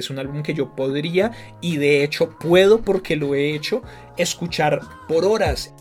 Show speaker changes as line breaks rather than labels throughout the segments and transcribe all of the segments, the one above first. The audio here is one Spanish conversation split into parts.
Es un álbum que yo podría y de hecho puedo porque lo he hecho escuchar por horas.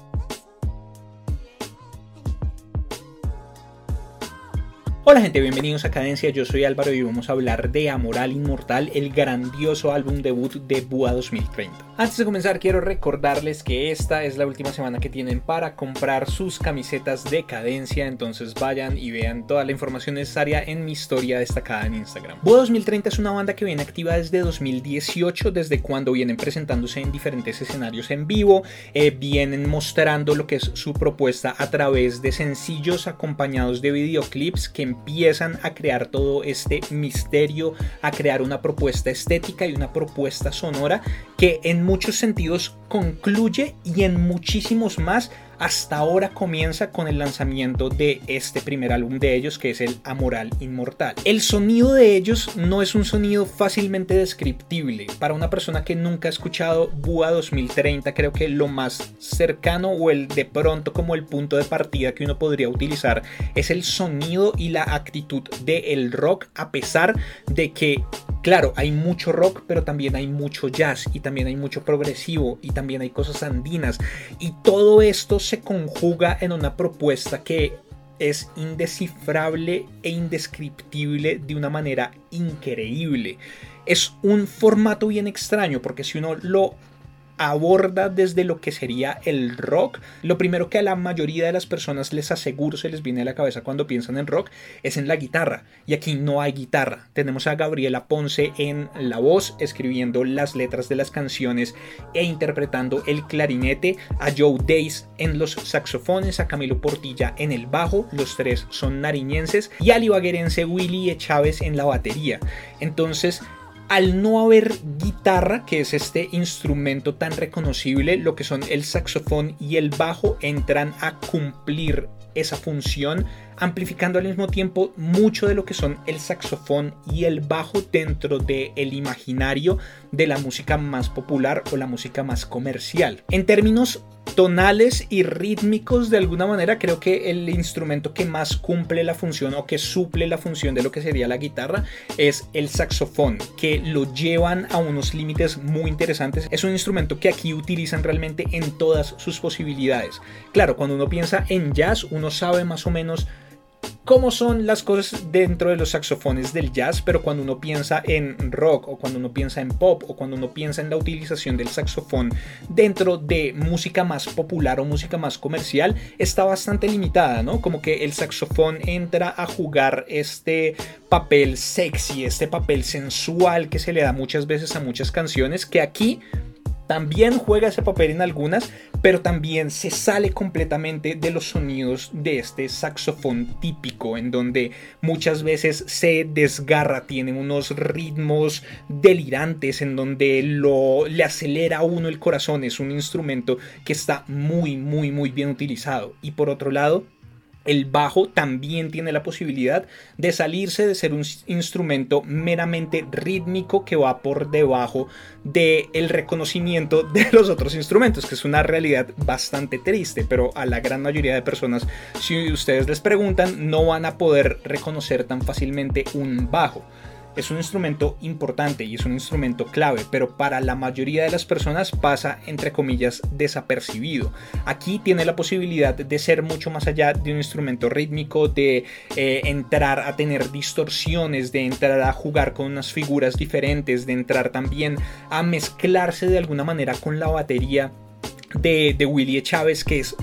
Hola gente, bienvenidos a Cadencia, yo soy Álvaro y vamos a hablar de Amoral Inmortal, el grandioso álbum debut de Bua 2030. Antes de comenzar quiero recordarles que esta es la última semana que tienen para comprar sus camisetas de Cadencia, entonces vayan y vean toda la información necesaria en mi historia destacada en Instagram. Bua 2030 es una banda que viene activa desde 2018, desde cuando vienen presentándose en diferentes escenarios en vivo, eh, vienen mostrando lo que es su propuesta a través de sencillos acompañados de videoclips que empiezan a crear todo este misterio, a crear una propuesta estética y una propuesta sonora que en muchos sentidos concluye y en muchísimos más hasta ahora comienza con el lanzamiento de este primer álbum de ellos que es el Amoral Inmortal. El sonido de ellos no es un sonido fácilmente descriptible. Para una persona que nunca ha escuchado Bua 2030 creo que lo más cercano o el de pronto como el punto de partida que uno podría utilizar es el sonido y la actitud del rock a pesar de que Claro, hay mucho rock, pero también hay mucho jazz y también hay mucho progresivo y también hay cosas andinas. Y todo esto se conjuga en una propuesta que es indescifrable e indescriptible de una manera increíble. Es un formato bien extraño porque si uno lo aborda desde lo que sería el rock. Lo primero que a la mayoría de las personas les aseguro se les viene a la cabeza cuando piensan en rock es en la guitarra. Y aquí no hay guitarra. Tenemos a Gabriela Ponce en la voz, escribiendo las letras de las canciones e interpretando el clarinete, a Joe Days en los saxofones, a Camilo Portilla en el bajo, los tres son nariñenses, y a Ibaguerense Willy Chávez en la batería. Entonces, al no haber guitarra, que es este instrumento tan reconocible, lo que son el saxofón y el bajo entran a cumplir esa función, amplificando al mismo tiempo mucho de lo que son el saxofón y el bajo dentro del el imaginario de la música más popular o la música más comercial. En términos tonales y rítmicos de alguna manera creo que el instrumento que más cumple la función o que suple la función de lo que sería la guitarra es el saxofón que lo llevan a unos límites muy interesantes es un instrumento que aquí utilizan realmente en todas sus posibilidades claro cuando uno piensa en jazz uno sabe más o menos cómo son las cosas dentro de los saxofones del jazz, pero cuando uno piensa en rock o cuando uno piensa en pop o cuando uno piensa en la utilización del saxofón dentro de música más popular o música más comercial, está bastante limitada, ¿no? Como que el saxofón entra a jugar este papel sexy, este papel sensual que se le da muchas veces a muchas canciones que aquí también juega ese papel en algunas, pero también se sale completamente de los sonidos de este saxofón típico, en donde muchas veces se desgarra, tiene unos ritmos delirantes, en donde lo, le acelera a uno el corazón. Es un instrumento que está muy, muy, muy bien utilizado. Y por otro lado, el bajo también tiene la posibilidad de salirse de ser un instrumento meramente rítmico que va por debajo del el reconocimiento de los otros instrumentos, que es una realidad bastante triste, pero a la gran mayoría de personas, si ustedes les preguntan, no van a poder reconocer tan fácilmente un bajo es un instrumento importante y es un instrumento clave, pero para la mayoría de las personas pasa entre comillas desapercibido. Aquí tiene la posibilidad de ser mucho más allá de un instrumento rítmico, de eh, entrar a tener distorsiones, de entrar a jugar con unas figuras diferentes, de entrar también a mezclarse de alguna manera con la batería de, de Willie Chávez, que es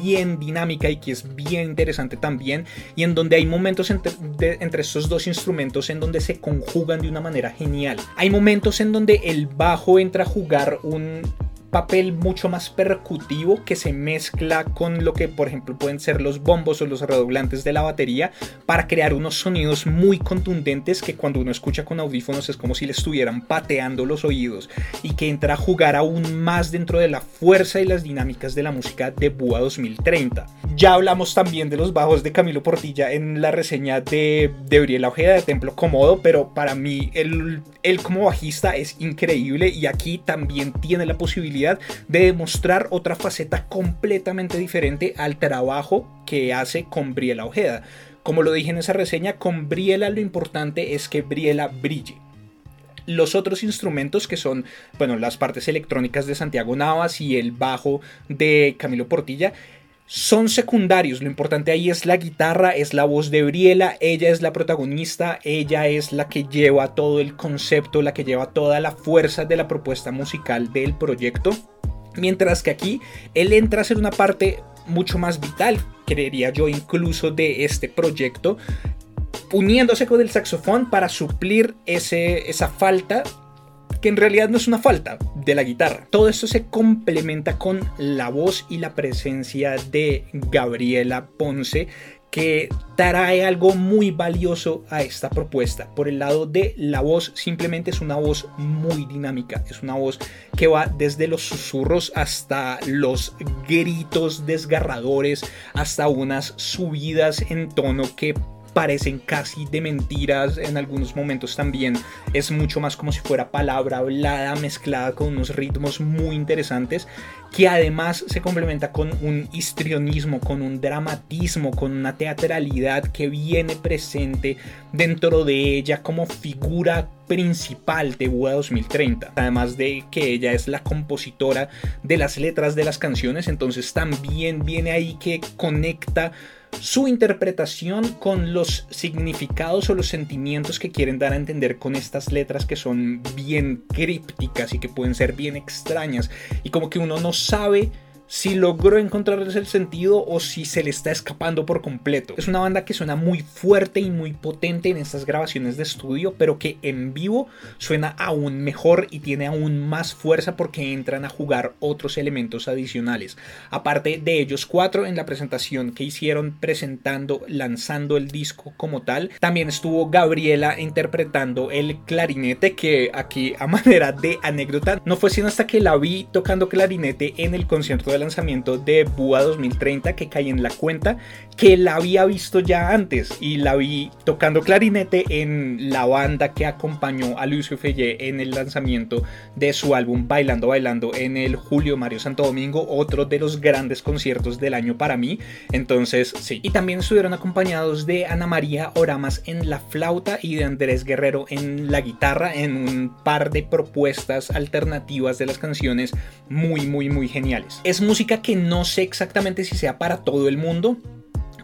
bien dinámica y que es bien interesante también y en donde hay momentos entre, entre, estos dos instrumentos en donde se conjugan de una manera genial. Hay momentos en donde el bajo entra a jugar un papel mucho más percutivo que se mezcla con lo que por ejemplo pueden ser los bombos o los redoblantes de la batería para crear unos sonidos muy contundentes que cuando uno escucha con audífonos es como si le estuvieran pateando los oídos y que entra a jugar aún más dentro de la fuerza y las dinámicas de la música de Búa 2030. Ya hablamos también de los bajos de Camilo Portilla en la reseña de, de Ojeda de Templo Cómodo, pero para mí él, él como bajista es increíble y aquí también tiene la posibilidad de demostrar otra faceta completamente diferente al trabajo que hace con Briela Ojeda. Como lo dije en esa reseña, con Briela lo importante es que Briela brille. los otros instrumentos que son, bueno, las partes electrónicas de Santiago Navas y el bajo de Camilo Portilla, son secundarios. Lo importante ahí es la guitarra, es la voz de Briela, ella es la protagonista, ella es la que lleva todo el concepto, la que lleva toda la fuerza de la propuesta musical del proyecto. Mientras que aquí él entra a ser una parte mucho más vital, creería yo, incluso de este proyecto, uniéndose con el saxofón para suplir ese, esa falta que en realidad no es una falta de la guitarra. Todo esto se complementa con la voz y la presencia de Gabriela Ponce que trae algo muy valioso a esta propuesta. Por el lado de la voz, simplemente es una voz muy dinámica. Es una voz que va desde los susurros hasta los gritos desgarradores, hasta unas subidas en tono que parecen casi de mentiras en algunos momentos también es mucho más como si fuera palabra hablada mezclada con unos ritmos muy interesantes que además se complementa con un histrionismo, con un dramatismo, con una teatralidad que viene presente dentro de ella como figura principal de Buda 2030. Además de que ella es la compositora de las letras de las canciones, entonces también viene ahí que conecta su interpretación con los significados o los sentimientos que quieren dar a entender con estas letras que son bien crípticas y que pueden ser bien extrañas. Y como que uno no sabe si logró encontrarles el sentido o si se le está escapando por completo. Es una banda que suena muy fuerte y muy potente en estas grabaciones de estudio, pero que en vivo suena aún mejor y tiene aún más fuerza porque entran a jugar otros elementos adicionales. Aparte de ellos cuatro en la presentación que hicieron presentando, lanzando el disco como tal, también estuvo Gabriela interpretando el clarinete que aquí a manera de anécdota no fue sino hasta que la vi tocando clarinete en el concierto de lanzamiento de Bua 2030 que caí en la cuenta que la había visto ya antes y la vi tocando clarinete en la banda que acompañó a Lucio Fellé en el lanzamiento de su álbum Bailando Bailando en el Julio Mario Santo Domingo, otro de los grandes conciertos del año para mí. Entonces, sí. Y también estuvieron acompañados de Ana María Oramas en la flauta y de Andrés Guerrero en la guitarra en un par de propuestas alternativas de las canciones muy, muy, muy geniales. Es música que no sé exactamente si sea para todo el mundo,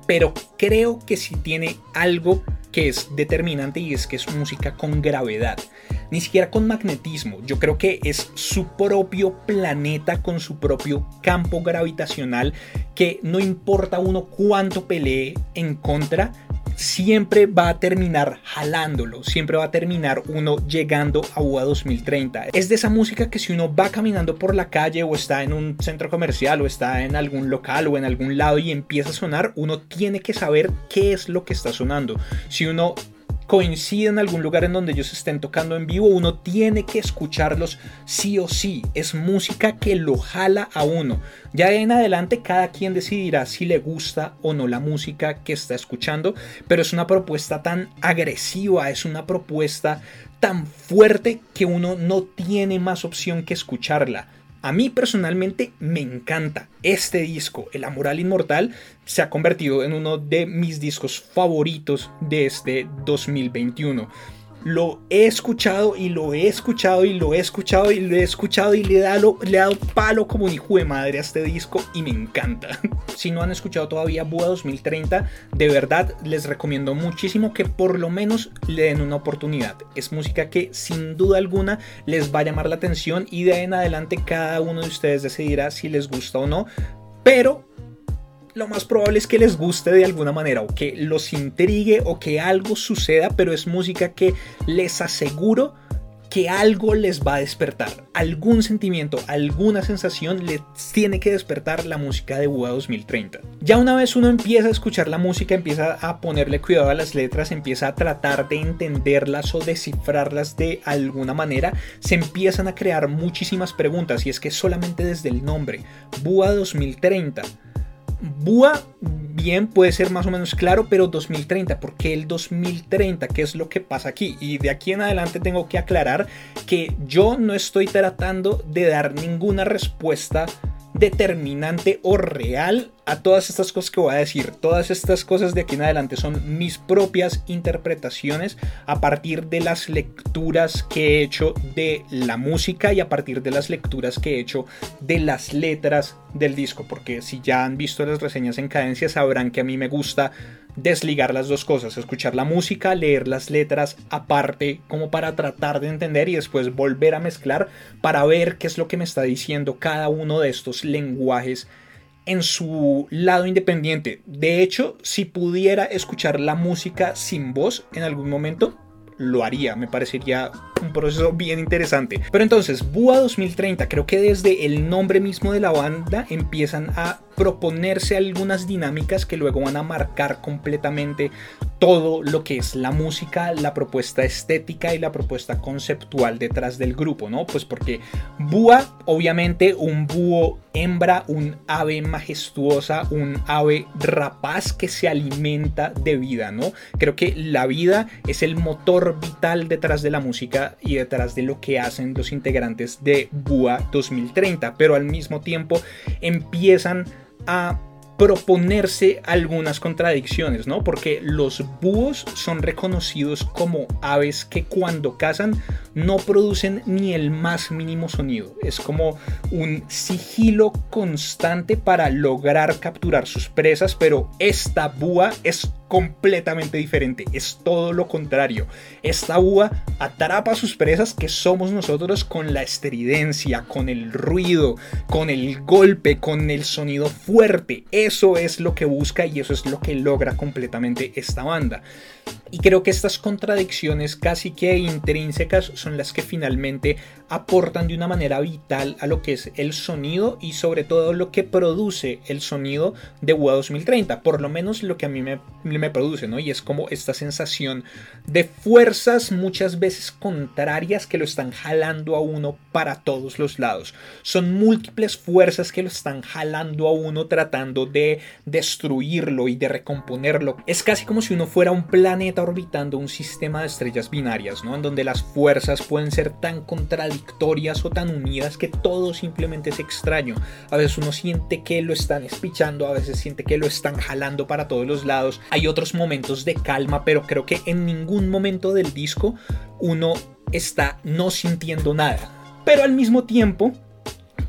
pero creo que sí tiene algo que es determinante y es que es música con gravedad, ni siquiera con magnetismo. Yo creo que es su propio planeta con su propio campo gravitacional que no importa uno cuánto pelee en contra, siempre va a terminar jalándolo, siempre va a terminar uno llegando a UA 2030. Es de esa música que si uno va caminando por la calle o está en un centro comercial o está en algún local o en algún lado y empieza a sonar, uno tiene que saber qué es lo que está sonando. Si uno coincide en algún lugar en donde ellos estén tocando en vivo, uno tiene que escucharlos sí o sí. Es música que lo jala a uno. Ya en adelante cada quien decidirá si le gusta o no la música que está escuchando, pero es una propuesta tan agresiva, es una propuesta tan fuerte que uno no tiene más opción que escucharla. A mí personalmente me encanta. Este disco, El Amoral Inmortal, se ha convertido en uno de mis discos favoritos de este 2021 lo he escuchado y lo he escuchado y lo he escuchado y lo he escuchado y le he dado, le dado palo como hijo de madre a este disco y me encanta. si no han escuchado todavía Buda 2030, de verdad les recomiendo muchísimo que por lo menos le den una oportunidad. Es música que sin duda alguna les va a llamar la atención y de ahí en adelante cada uno de ustedes decidirá si les gusta o no. Pero lo más probable es que les guste de alguna manera o que los intrigue o que algo suceda, pero es música que les aseguro que algo les va a despertar, algún sentimiento, alguna sensación les tiene que despertar la música de Buda 2030. Ya una vez uno empieza a escuchar la música, empieza a ponerle cuidado a las letras, empieza a tratar de entenderlas o descifrarlas de alguna manera, se empiezan a crear muchísimas preguntas y es que solamente desde el nombre, Buda 2030, Búa bien puede ser más o menos claro, pero 2030, ¿por qué el 2030? ¿Qué es lo que pasa aquí? Y de aquí en adelante tengo que aclarar que yo no estoy tratando de dar ninguna respuesta determinante o real a todas estas cosas que voy a decir. Todas estas cosas de aquí en adelante son mis propias interpretaciones a partir de las lecturas que he hecho de la música y a partir de las lecturas que he hecho de las letras del disco. Porque si ya han visto las reseñas en cadencia sabrán que a mí me gusta desligar las dos cosas, escuchar la música, leer las letras aparte como para tratar de entender y después volver a mezclar para ver qué es lo que me está diciendo cada uno de estos lenguajes en su lado independiente. De hecho, si pudiera escuchar la música sin voz en algún momento, lo haría. Me parecería un proceso bien interesante. Pero entonces, Bua 2030, creo que desde el nombre mismo de la banda empiezan a proponerse algunas dinámicas que luego van a marcar completamente todo lo que es la música, la propuesta estética y la propuesta conceptual detrás del grupo, ¿no? Pues porque Búa, obviamente un búho hembra, un ave majestuosa, un ave rapaz que se alimenta de vida, ¿no? Creo que la vida es el motor vital detrás de la música y detrás de lo que hacen los integrantes de Búa 2030, pero al mismo tiempo empiezan a proponerse algunas contradicciones, ¿no? Porque los búhos son reconocidos como aves que cuando cazan no producen ni el más mínimo sonido. Es como un sigilo constante para lograr capturar sus presas, pero esta búa es completamente diferente, es todo lo contrario. Esta búa atrapa a sus presas que somos nosotros con la estridencia, con el ruido, con el golpe, con el sonido fuerte. Eso es lo que busca y eso es lo que logra completamente esta banda. Y creo que estas contradicciones casi que intrínsecas son las que finalmente aportan de una manera vital a lo que es el sonido y sobre todo lo que produce el sonido de WA 2030, por lo menos lo que a mí me, me produce, ¿no? Y es como esta sensación de fuerzas muchas veces contrarias que lo están jalando a uno para todos los lados. Son múltiples fuerzas que lo están jalando a uno tratando de destruirlo y de recomponerlo. Es casi como si uno fuera un planeta orbitando un sistema de estrellas binarias, ¿no? En donde las fuerzas pueden ser tan contradictorias o tan unidas que todo simplemente es extraño. A veces uno siente que lo están espichando, a veces siente que lo están jalando para todos los lados. Hay otros momentos de calma, pero creo que en ningún momento del disco uno está no sintiendo nada. Pero al mismo tiempo,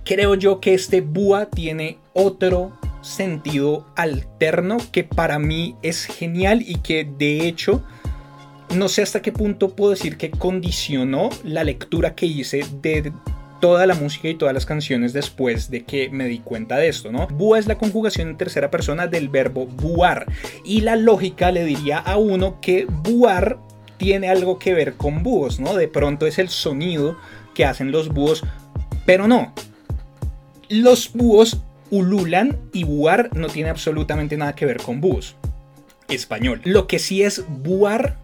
creo yo que este Búa tiene otro sentido alterno que para mí es genial y que de hecho no sé hasta qué punto puedo decir que condicionó la lectura que hice de toda la música y todas las canciones después de que me di cuenta de esto, ¿no? Búa es la conjugación en tercera persona del verbo buar y la lógica le diría a uno que buar tiene algo que ver con búhos, ¿no? De pronto es el sonido que hacen los búhos, pero no. Los búhos ululan y buar no tiene absolutamente nada que ver con búhos. Español. Lo que sí es buar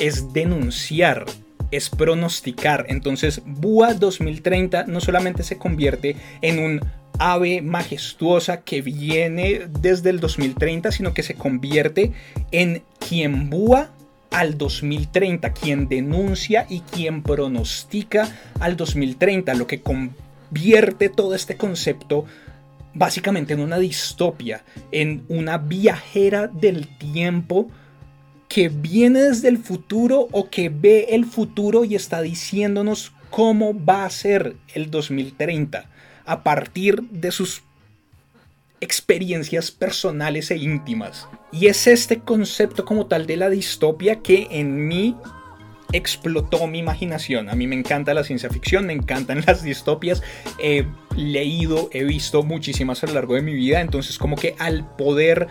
es denunciar, es pronosticar. Entonces, Búa 2030 no solamente se convierte en un ave majestuosa que viene desde el 2030, sino que se convierte en quien Búa al 2030, quien denuncia y quien pronostica al 2030, lo que convierte todo este concepto básicamente en una distopia, en una viajera del tiempo que viene desde el futuro o que ve el futuro y está diciéndonos cómo va a ser el 2030 a partir de sus experiencias personales e íntimas. Y es este concepto como tal de la distopia que en mí explotó mi imaginación. A mí me encanta la ciencia ficción, me encantan las distopias. He leído, he visto muchísimas a lo largo de mi vida. Entonces como que al poder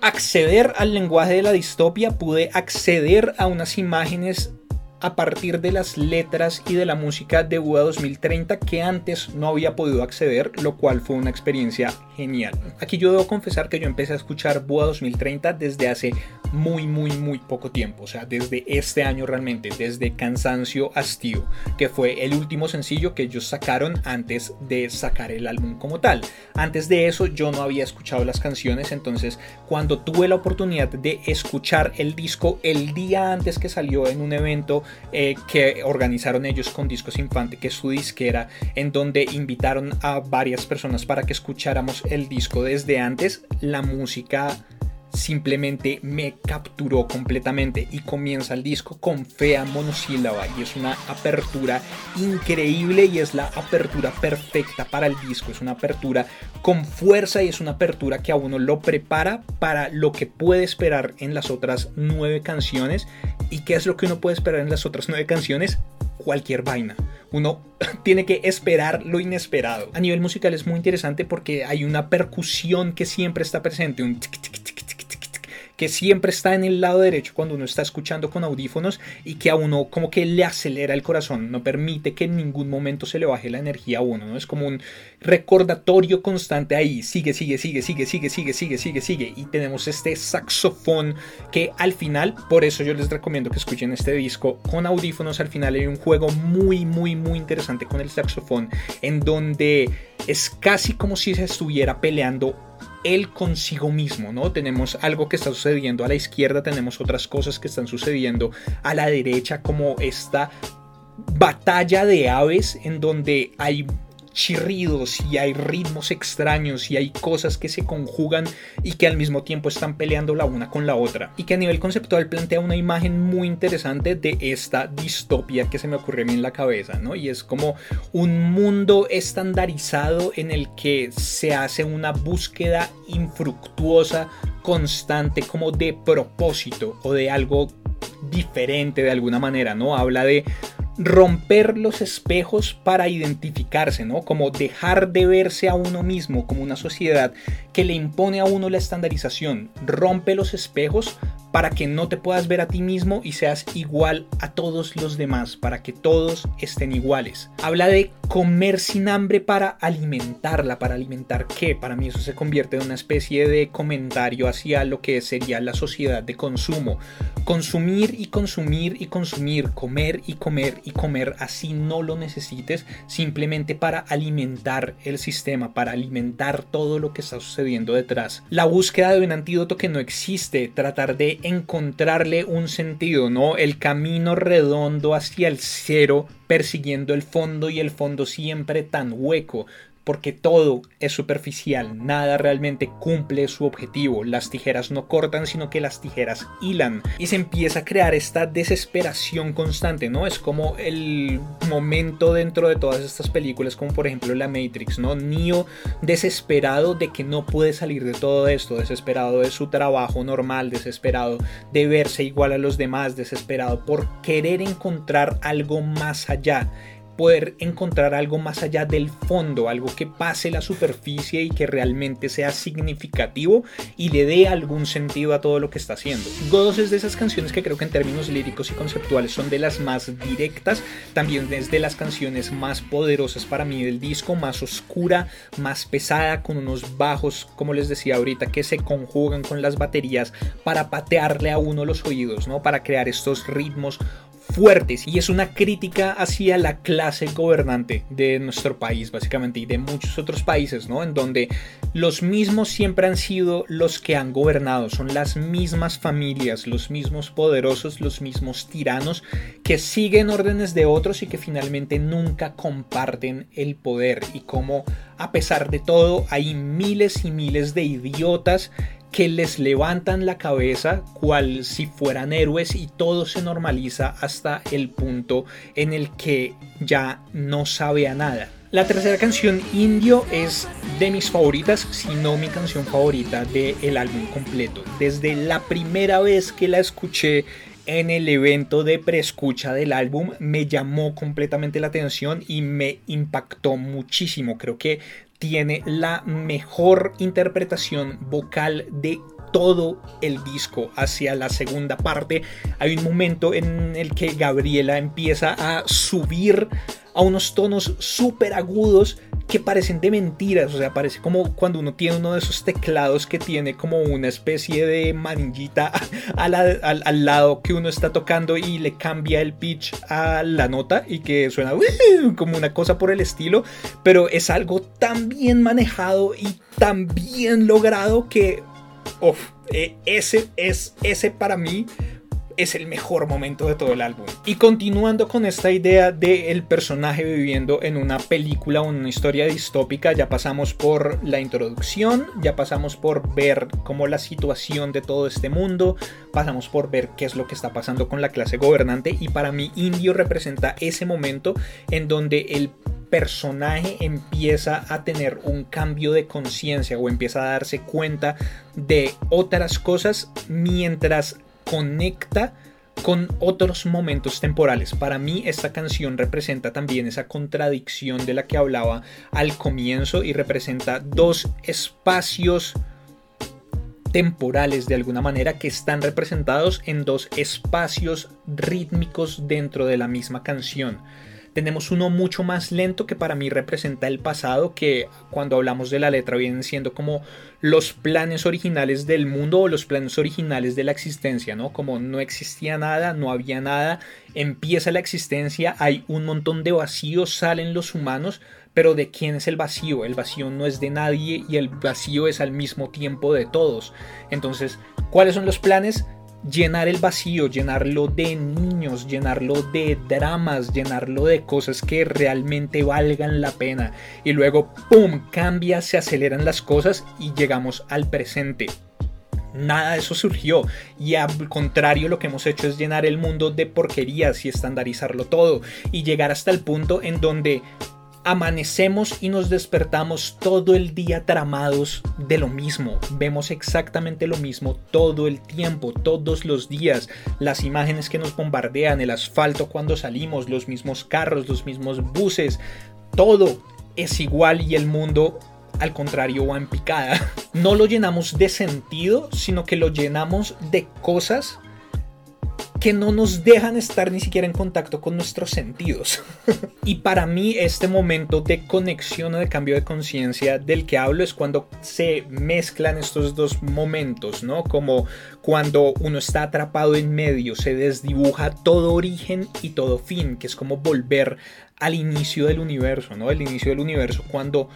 acceder al lenguaje de la distopia, pude acceder a unas imágenes a partir de las letras y de la música de Buda 2030 que antes no había podido acceder, lo cual fue una experiencia genial. Aquí yo debo confesar que yo empecé a escuchar Buda 2030 desde hace muy, muy, muy poco tiempo. O sea, desde este año realmente, desde Cansancio Hastío, que fue el último sencillo que ellos sacaron antes de sacar el álbum como tal. Antes de eso yo no había escuchado las canciones, entonces cuando tuve la oportunidad de escuchar el disco el día antes que salió en un evento eh, que organizaron ellos con Discos Infante, que es su disquera, en donde invitaron a varias personas para que escucháramos el disco desde antes, la música simplemente me capturó completamente y comienza el disco con fea monosílaba y es una apertura increíble y es la apertura perfecta para el disco, es una apertura con fuerza y es una apertura que a uno lo prepara para lo que puede esperar en las otras nueve canciones y qué es lo que uno puede esperar en las otras nueve canciones cualquier vaina. Uno tiene que esperar lo inesperado. A nivel musical es muy interesante porque hay una percusión que siempre está presente, un tic, tic, que siempre está en el lado derecho cuando uno está escuchando con audífonos y que a uno como que le acelera el corazón, no permite que en ningún momento se le baje la energía a uno, ¿no? Es como un recordatorio constante ahí, sigue, sigue, sigue, sigue, sigue, sigue, sigue, sigue, sigue y tenemos este saxofón que al final, por eso yo les recomiendo que escuchen este disco con audífonos, al final hay un juego muy, muy, muy interesante con el saxofón en donde es casi como si se estuviera peleando él consigo mismo, ¿no? Tenemos algo que está sucediendo a la izquierda, tenemos otras cosas que están sucediendo a la derecha, como esta batalla de aves en donde hay chirridos y hay ritmos extraños y hay cosas que se conjugan y que al mismo tiempo están peleando la una con la otra. Y que a nivel conceptual plantea una imagen muy interesante de esta distopia que se me ocurre a mí en la cabeza, ¿no? Y es como un mundo estandarizado en el que se hace una búsqueda infructuosa, constante, como de propósito o de algo diferente de alguna manera, ¿no? Habla de romper los espejos para identificarse, ¿no? Como dejar de verse a uno mismo como una sociedad que le impone a uno la estandarización. Rompe los espejos para que no te puedas ver a ti mismo y seas igual a todos los demás, para que todos estén iguales. Habla de comer sin hambre para alimentarla, para alimentar qué. Para mí eso se convierte en una especie de comentario hacia lo que sería la sociedad de consumo. Consumir y consumir y consumir, comer y comer y comer así no lo necesites, simplemente para alimentar el sistema, para alimentar todo lo que está sucediendo detrás. La búsqueda de un antídoto que no existe, tratar de encontrarle un sentido, ¿no? El camino redondo hacia el cero, persiguiendo el fondo y el fondo siempre tan hueco porque todo es superficial, nada realmente cumple su objetivo, las tijeras no cortan, sino que las tijeras hilan y se empieza a crear esta desesperación constante, ¿no? Es como el momento dentro de todas estas películas, como por ejemplo la Matrix, ¿no? Neo desesperado de que no puede salir de todo esto, desesperado de su trabajo normal, desesperado de verse igual a los demás, desesperado por querer encontrar algo más allá poder encontrar algo más allá del fondo, algo que pase la superficie y que realmente sea significativo y le dé algún sentido a todo lo que está haciendo. Godos es de esas canciones que creo que en términos líricos y conceptuales son de las más directas, también es de las canciones más poderosas para mí del disco, más oscura, más pesada, con unos bajos, como les decía ahorita, que se conjugan con las baterías para patearle a uno los oídos, ¿no? Para crear estos ritmos fuertes y es una crítica hacia la clase gobernante de nuestro país básicamente y de muchos otros países, ¿no? En donde los mismos siempre han sido los que han gobernado, son las mismas familias, los mismos poderosos, los mismos tiranos que siguen órdenes de otros y que finalmente nunca comparten el poder y como a pesar de todo hay miles y miles de idiotas que les levantan la cabeza cual si fueran héroes y todo se normaliza hasta el punto en el que ya no sabe a nada. La tercera canción Indio es de mis favoritas, si no mi canción favorita del álbum completo. Desde la primera vez que la escuché en el evento de preescucha del álbum me llamó completamente la atención y me impactó muchísimo. Creo que tiene la mejor interpretación vocal de todo el disco hacia la segunda parte. Hay un momento en el que Gabriela empieza a subir a unos tonos súper agudos que parecen de mentiras, o sea, parece como cuando uno tiene uno de esos teclados que tiene como una especie de manillita al, lado que uno está tocando y le cambia el pitch a la nota y que suena como una cosa por el estilo, pero es algo tan bien manejado y tan bien logrado que eh, ese es ese para mí es el mejor momento de todo el álbum. Y continuando con esta idea del personaje viviendo en una película o en una historia distópica, ya pasamos por la introducción, ya pasamos por ver cómo la situación de todo este mundo, pasamos por ver qué es lo que está pasando con la clase gobernante y para mí Indio representa ese momento en donde el personaje empieza a tener un cambio de conciencia o empieza a darse cuenta de otras cosas mientras conecta con otros momentos temporales. Para mí esta canción representa también esa contradicción de la que hablaba al comienzo y representa dos espacios temporales de alguna manera que están representados en dos espacios rítmicos dentro de la misma canción. Tenemos uno mucho más lento que para mí representa el pasado, que cuando hablamos de la letra vienen siendo como los planes originales del mundo o los planes originales de la existencia, ¿no? Como no existía nada, no había nada, empieza la existencia, hay un montón de vacíos, salen los humanos, pero ¿de quién es el vacío? El vacío no es de nadie y el vacío es al mismo tiempo de todos. Entonces, ¿cuáles son los planes? Llenar el vacío, llenarlo de niños, llenarlo de dramas, llenarlo de cosas que realmente valgan la pena. Y luego, ¡pum!, cambia, se aceleran las cosas y llegamos al presente. Nada de eso surgió y al contrario lo que hemos hecho es llenar el mundo de porquerías y estandarizarlo todo y llegar hasta el punto en donde amanecemos y nos despertamos todo el día tramados de lo mismo. Vemos exactamente lo mismo todo el tiempo, todos los días. Las imágenes que nos bombardean, el asfalto cuando salimos, los mismos carros, los mismos buses, todo es igual y el mundo al contrario va en picada. No lo llenamos de sentido, sino que lo llenamos de cosas que no nos dejan estar ni siquiera en contacto con nuestros sentidos. y para mí este momento de conexión o de cambio de conciencia del que hablo es cuando se mezclan estos dos momentos, ¿no? Como cuando uno está atrapado en medio, se desdibuja todo origen y todo fin, que es como volver al inicio del universo, ¿no? El inicio del universo cuando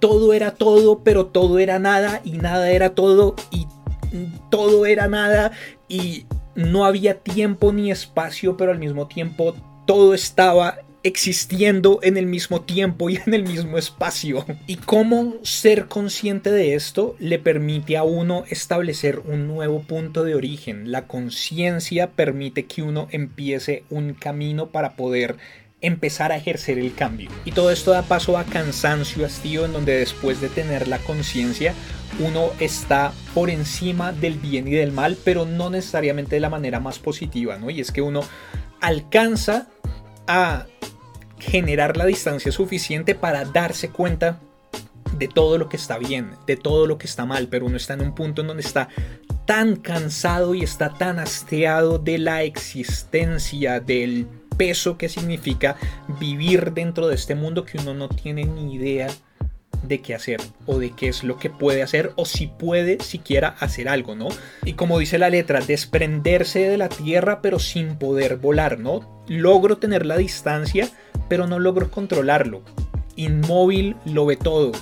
todo era todo, pero todo era nada y nada era todo y todo era nada y no había tiempo ni espacio, pero al mismo tiempo todo estaba existiendo en el mismo tiempo y en el mismo espacio. Y cómo ser consciente de esto le permite a uno establecer un nuevo punto de origen. La conciencia permite que uno empiece un camino para poder empezar a ejercer el cambio. Y todo esto da paso a cansancio, hastío, en donde después de tener la conciencia, uno está por encima del bien y del mal, pero no necesariamente de la manera más positiva, ¿no? Y es que uno alcanza a generar la distancia suficiente para darse cuenta de todo lo que está bien, de todo lo que está mal, pero uno está en un punto en donde está tan cansado y está tan hasteado de la existencia, del peso que significa vivir dentro de este mundo que uno no tiene ni idea de qué hacer o de qué es lo que puede hacer o si puede siquiera hacer algo, ¿no? Y como dice la letra, desprenderse de la tierra pero sin poder volar, ¿no? Logro tener la distancia pero no logro controlarlo. Inmóvil lo ve todo.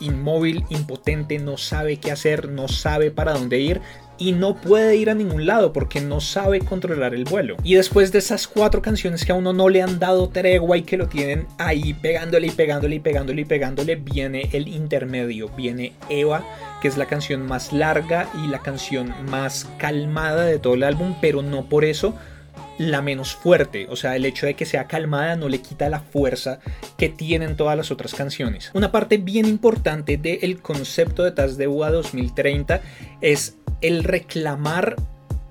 Inmóvil, impotente, no sabe qué hacer, no sabe para dónde ir, y no puede ir a ningún lado porque no sabe controlar el vuelo. Y después de esas cuatro canciones que a uno no le han dado tregua y que lo tienen ahí pegándole y pegándole y pegándole y pegándole, viene el intermedio, viene Eva, que es la canción más larga y la canción más calmada de todo el álbum, pero no por eso la menos fuerte, o sea, el hecho de que sea calmada no le quita la fuerza que tienen todas las otras canciones. Una parte bien importante del concepto de Taz de Ua 2030 es el reclamar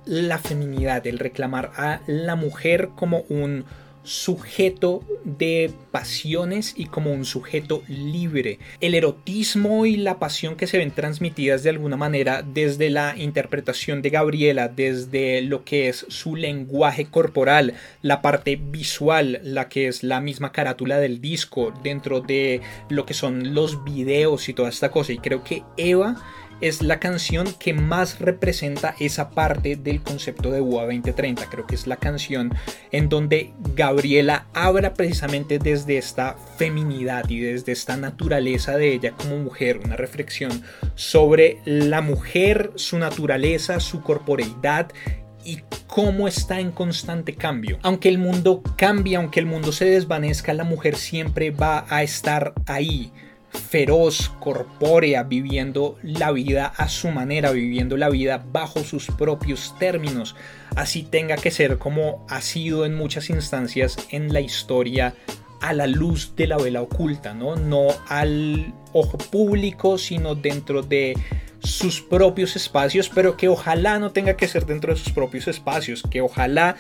la feminidad, el reclamar a la mujer como un sujeto de pasiones y como un sujeto libre. El erotismo y la pasión que se ven transmitidas de alguna manera desde la interpretación de Gabriela, desde lo que es su lenguaje corporal, la parte visual, la que es la misma carátula del disco, dentro de lo que son los videos y toda esta cosa. Y creo que Eva es la canción que más representa esa parte del concepto de UA 2030. Creo que es la canción en donde Gabriela habla precisamente desde esta feminidad y desde esta naturaleza de ella como mujer, una reflexión sobre la mujer, su naturaleza, su corporeidad y cómo está en constante cambio. Aunque el mundo cambie, aunque el mundo se desvanezca, la mujer siempre va a estar ahí feroz, corpórea, viviendo la vida a su manera, viviendo la vida bajo sus propios términos. Así tenga que ser como ha sido en muchas instancias en la historia a la luz de la vela oculta, ¿no? No al ojo público, sino dentro de sus propios espacios, pero que ojalá no tenga que ser dentro de sus propios espacios, que ojalá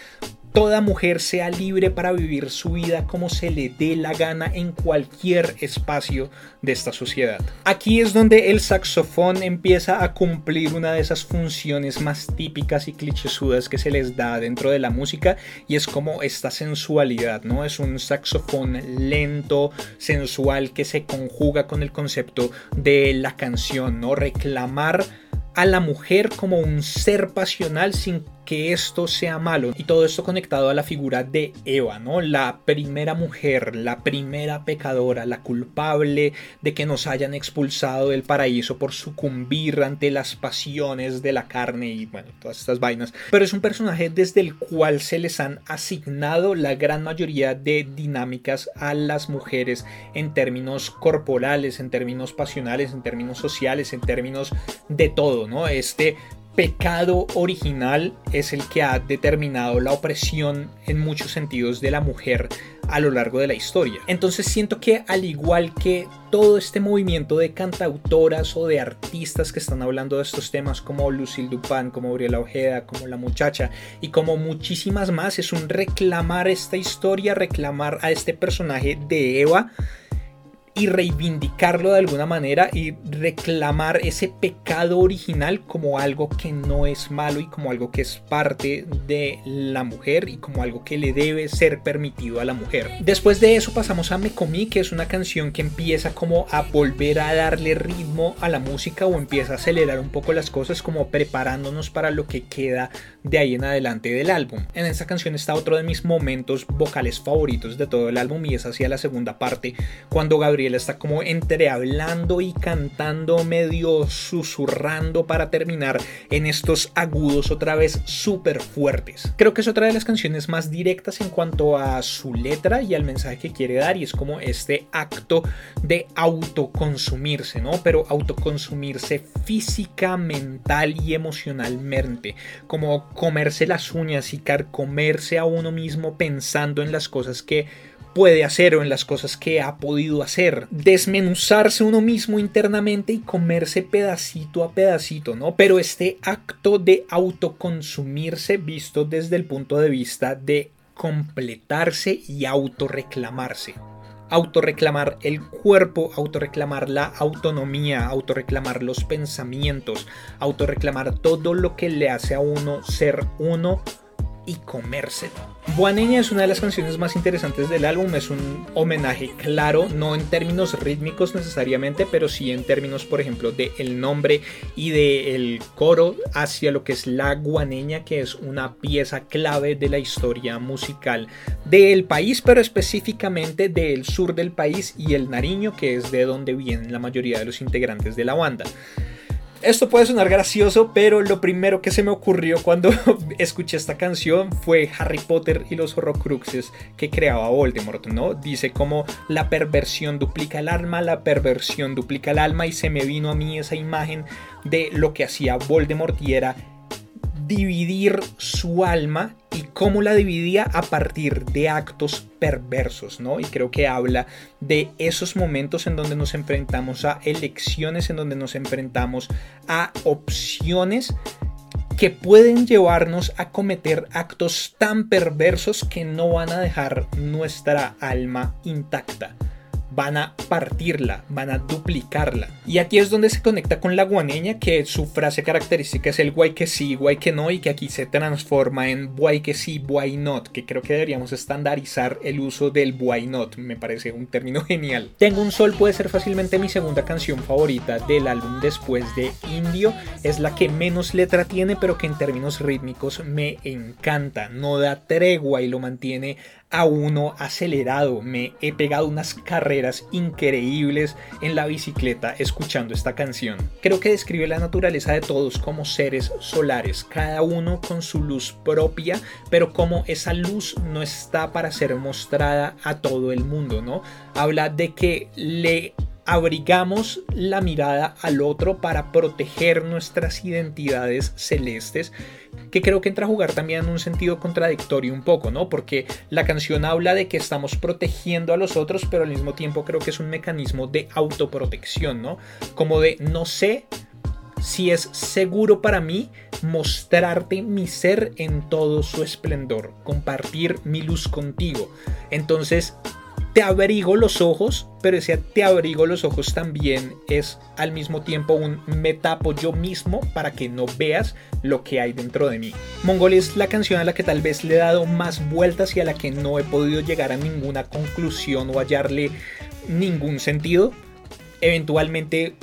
toda mujer sea libre para vivir su vida como se le dé la gana en cualquier espacio de esta sociedad. Aquí es donde el saxofón empieza a cumplir una de esas funciones más típicas y clichésudas que se les da dentro de la música y es como esta sensualidad, ¿no? Es un saxofón lento, sensual que se conjuga con el concepto de la canción, ¿no? Reclamar a la mujer como un ser pasional sin que esto sea malo. Y todo esto conectado a la figura de Eva, ¿no? La primera mujer, la primera pecadora, la culpable de que nos hayan expulsado del paraíso por sucumbir ante las pasiones de la carne y bueno, todas estas vainas. Pero es un personaje desde el cual se les han asignado la gran mayoría de dinámicas a las mujeres en términos corporales, en términos pasionales, en términos sociales, en términos de todo, ¿no? Este pecado original es el que ha determinado la opresión en muchos sentidos de la mujer a lo largo de la historia. Entonces siento que al igual que todo este movimiento de cantautoras o de artistas que están hablando de estos temas como Lucille Dupin, como Gabriela Ojeda, como La Muchacha y como muchísimas más, es un reclamar esta historia, reclamar a este personaje de Eva y reivindicarlo de alguna manera y reclamar ese pecado original como algo que no es malo y como algo que es parte de la mujer y como algo que le debe ser permitido a la mujer. Después de eso pasamos a Me Comí, que es una canción que empieza como a volver a darle ritmo a la música o empieza a acelerar un poco las cosas como preparándonos para lo que queda de ahí en adelante del álbum. En esta canción está otro de mis momentos vocales favoritos de todo el álbum y es hacia la segunda parte cuando Gabriel está como entre hablando y cantando, medio susurrando para terminar en estos agudos otra vez súper fuertes. Creo que es otra de las canciones más directas en cuanto a su letra y al mensaje que quiere dar y es como este acto de autoconsumirse, ¿no? Pero autoconsumirse física, mental y emocionalmente, como comerse las uñas y carcomerse a uno mismo pensando en las cosas que puede hacer o en las cosas que ha podido hacer. Desmenuzarse uno mismo internamente y comerse pedacito a pedacito, ¿no? Pero este acto de autoconsumirse visto desde el punto de vista de completarse y autorreclamarse autorreclamar el cuerpo, autorreclamar la autonomía, autorreclamar los pensamientos, autorreclamar todo lo que le hace a uno ser uno y comérselo. Buaneña es una de las canciones más interesantes del álbum, es un homenaje claro, no en términos rítmicos necesariamente, pero sí en términos, por ejemplo, de el nombre y del coro hacia lo que es la guaneña, que es una pieza clave de la historia musical del país, pero específicamente del sur del país y el Nariño, que es de donde vienen la mayoría de los integrantes de la banda. Esto puede sonar gracioso, pero lo primero que se me ocurrió cuando escuché esta canción fue Harry Potter y los Horrocruxes que creaba Voldemort, ¿no? Dice como la perversión duplica el alma, la perversión duplica el alma y se me vino a mí esa imagen de lo que hacía Voldemort y era dividir su alma y cómo la dividía a partir de actos perversos, ¿no? Y creo que habla de esos momentos en donde nos enfrentamos a elecciones, en donde nos enfrentamos a opciones que pueden llevarnos a cometer actos tan perversos que no van a dejar nuestra alma intacta van a partirla, van a duplicarla. Y aquí es donde se conecta con la guaneña, que su frase característica es el guay que sí, guay que no, y que aquí se transforma en guay que sí, why not, que creo que deberíamos estandarizar el uso del why not, me parece un término genial. Tengo un sol puede ser fácilmente mi segunda canción favorita del álbum después de Indio, es la que menos letra tiene, pero que en términos rítmicos me encanta, no da tregua y lo mantiene a uno acelerado. Me he pegado unas carreras increíbles en la bicicleta escuchando esta canción. Creo que describe la naturaleza de todos como seres solares, cada uno con su luz propia, pero como esa luz no está para ser mostrada a todo el mundo, ¿no? Habla de que le abrigamos la mirada al otro para proteger nuestras identidades celestes, que creo que entra a jugar también en un sentido contradictorio un poco, ¿no? Porque la canción habla de que estamos protegiendo a los otros, pero al mismo tiempo creo que es un mecanismo de autoprotección, ¿no? Como de no sé si es seguro para mí mostrarte mi ser en todo su esplendor, compartir mi luz contigo. Entonces, te abrigo los ojos, pero ese te abrigo los ojos también es al mismo tiempo un me tapo yo mismo para que no veas lo que hay dentro de mí. Mongol es la canción a la que tal vez le he dado más vueltas y a la que no he podido llegar a ninguna conclusión o hallarle ningún sentido. Eventualmente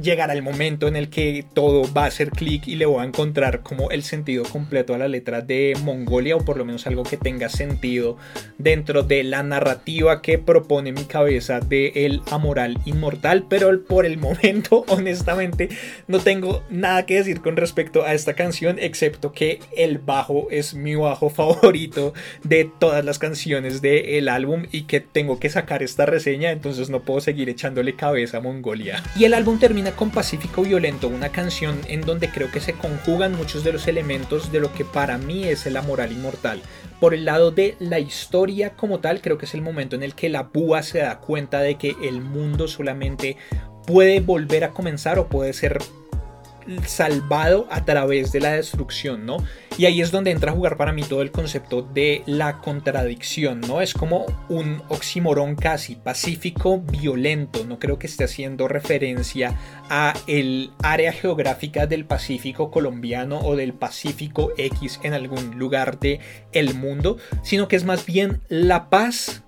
llegará el momento en el que todo va a hacer clic y le voy a encontrar como el sentido completo a la letra de Mongolia o por lo menos algo que tenga sentido dentro de la narrativa que propone mi cabeza de el amoral inmortal. Pero por el momento honestamente no tengo nada que decir con respecto a esta canción excepto que el bajo es mi bajo favorito de todas las canciones del álbum y que tengo que sacar esta reseña entonces no puedo seguir echándole cabeza a Mongolia. Y el álbum termina con Pacífico Violento, una canción en donde creo que se conjugan muchos de los elementos de lo que para mí es el amoral inmortal. Por el lado de la historia como tal, creo que es el momento en el que la búa se da cuenta de que el mundo solamente puede volver a comenzar o puede ser salvado a través de la destrucción, ¿no? Y ahí es donde entra a jugar para mí todo el concepto de la contradicción, ¿no? Es como un oxímoron casi pacífico violento, no creo que esté haciendo referencia a el área geográfica del Pacífico colombiano o del Pacífico X en algún lugar de el mundo, sino que es más bien la paz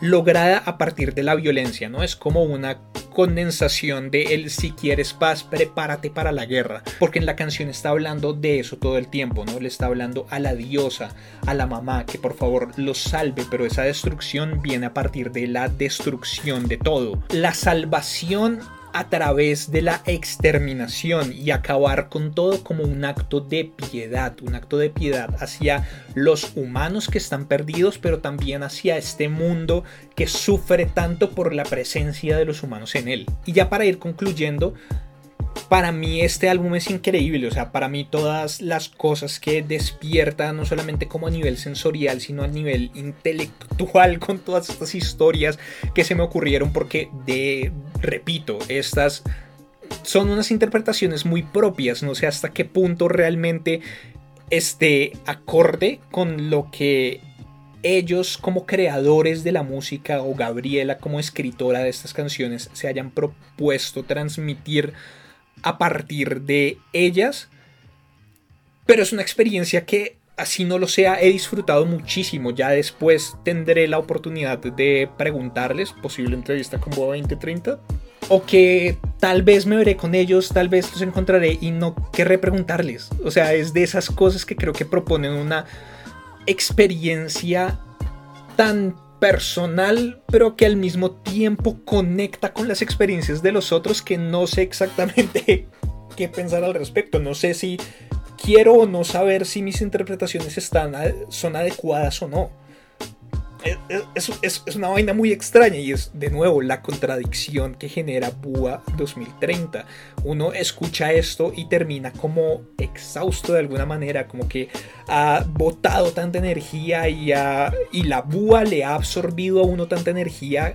lograda a partir de la violencia, ¿no? Es como una condensación de el si quieres paz, prepárate para la guerra, porque en la canción está hablando de eso todo el tiempo, ¿no? Le está hablando a la diosa, a la mamá, que por favor los salve, pero esa destrucción viene a partir de la destrucción de todo. La salvación a través de la exterminación y acabar con todo como un acto de piedad, un acto de piedad hacia los humanos que están perdidos, pero también hacia este mundo que sufre tanto por la presencia de los humanos en él. Y ya para ir concluyendo, para mí este álbum es increíble, o sea, para mí todas las cosas que despierta, no solamente como a nivel sensorial, sino a nivel intelectual, con todas estas historias que se me ocurrieron, porque de, repito, estas son unas interpretaciones muy propias, no sé hasta qué punto realmente esté acorde con lo que ellos como creadores de la música o Gabriela como escritora de estas canciones se hayan propuesto transmitir a partir de ellas. Pero es una experiencia que, así no lo sea, he disfrutado muchísimo. Ya después tendré la oportunidad de preguntarles, posible entrevista con Boa 2030. O que tal vez me veré con ellos, tal vez los encontraré y no querré preguntarles. O sea, es de esas cosas que creo que proponen una experiencia tan personal, pero que al mismo tiempo conecta con las experiencias de los otros que no sé exactamente qué pensar al respecto. No sé si quiero o no saber si mis interpretaciones están, son adecuadas o no es, es, una vaina muy extraña y es de nuevo la contradicción que genera Búa 2030. Uno escucha esto y termina como exhausto de alguna manera, como que ha botado tanta energía y, y la Búa le ha absorbido a uno tanta energía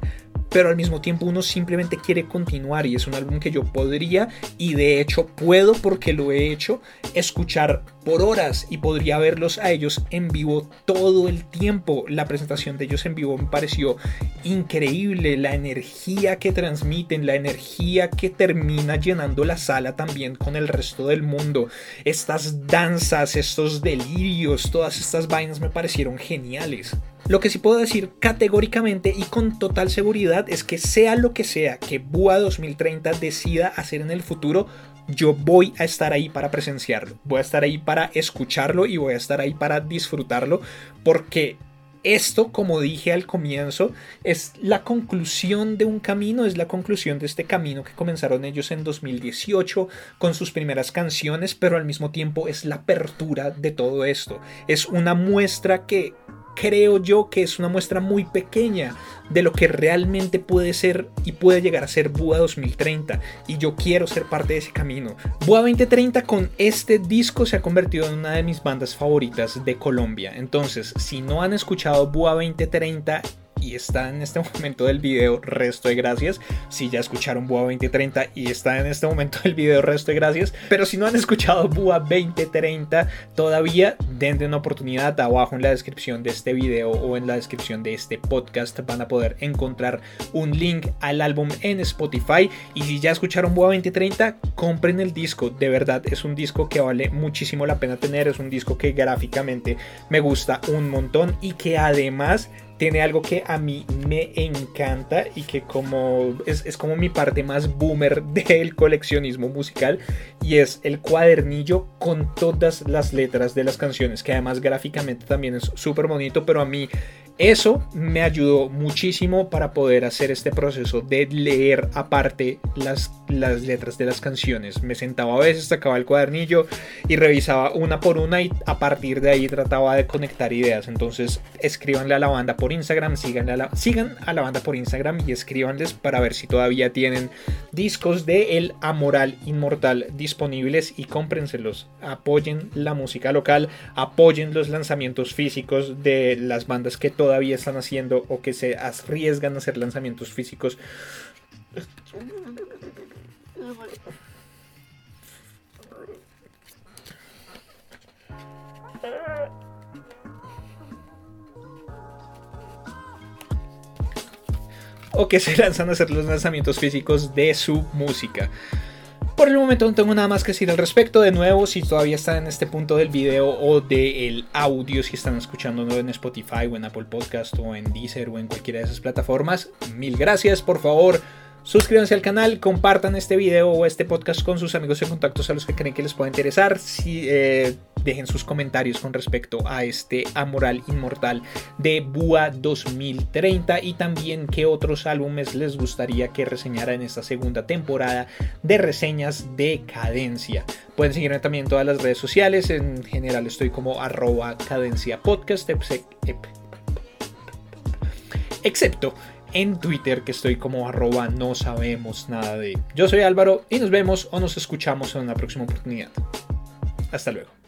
pero al mismo tiempo uno simplemente quiere continuar y es un álbum que yo podría y de hecho puedo porque lo he hecho escuchar por horas y podría verlos a ellos en vivo todo el tiempo. La presentación de ellos en vivo me pareció increíble, la energía que transmiten, la energía que termina llenando la sala también con el resto del mundo. Estas danzas, estos delirios, todas estas vainas me parecieron geniales. Lo que sí puedo decir categóricamente y con total seguridad es que sea lo que sea que BUA 2030 decida hacer en el futuro, yo voy a estar ahí para presenciarlo, voy a estar ahí para escucharlo y voy a estar ahí para disfrutarlo porque esto, como dije al comienzo, es la conclusión de un camino, es la conclusión de este camino que comenzaron ellos en 2018 con sus primeras canciones, pero al mismo tiempo es la apertura de todo esto. Es una muestra que creo yo que es una muestra muy pequeña de lo que realmente puede ser y puede llegar a ser BUA 2030 y yo quiero ser parte de ese camino. BUA 2030 con este disco se ha convertido en una de mis bandas favoritas de Colombia. Entonces, si no han escuchado BUA 2030 y está en este momento del video, resto de gracias. Si ya escucharon Bua 2030 y está en este momento del video, resto de gracias. Pero si no han escuchado Bua 2030 todavía, denle una oportunidad. Abajo en la descripción de este video o en la descripción de este podcast van a poder encontrar un link al álbum en Spotify. Y si ya escucharon Bua 2030, compren el disco. De verdad, es un disco que vale muchísimo la pena tener. Es un disco que gráficamente me gusta un montón y que además tiene algo que a mí me encanta y que como es, como mi parte más boomer del coleccionismo musical y es el cuadernillo con todas las letras de las canciones que además gráficamente también es súper bonito pero a mí eso me ayudó muchísimo para poder hacer este proceso de leer aparte las, las letras de las canciones. Me sentaba a veces, sacaba el cuadernillo y revisaba una por una y a partir de ahí trataba de conectar ideas. Entonces escríbanle a la banda por Instagram, sigan a la, sigan a la banda por Instagram y escríbanles para ver si todavía tienen discos de El Amoral Inmortal disponibles y cómprenselos. Apoyen la música local, apoyen los lanzamientos físicos de las bandas que todavía todavía están haciendo o que se arriesgan a hacer lanzamientos físicos. O que se lanzan a hacer los lanzamientos físicos de su música. Por el momento no tengo nada más que decir al respecto. De nuevo, si todavía están en este punto del video o del audio, si están escuchándolo en Spotify o en Apple Podcast o en Deezer o en cualquiera de esas plataformas, mil gracias. Por favor, Suscríbanse al canal, compartan este video o este podcast con sus amigos y contactos a los que creen que les pueda interesar. Si, eh, dejen sus comentarios con respecto a este Amoral Inmortal de Bua 2030 y también qué otros álbumes les gustaría que reseñara en esta segunda temporada de reseñas de cadencia. Pueden seguirme también en todas las redes sociales, en general estoy como arroba cadencia podcast, excepto en Twitter que estoy como arroba no sabemos nada de. Yo soy Álvaro y nos vemos o nos escuchamos en una próxima oportunidad. Hasta luego.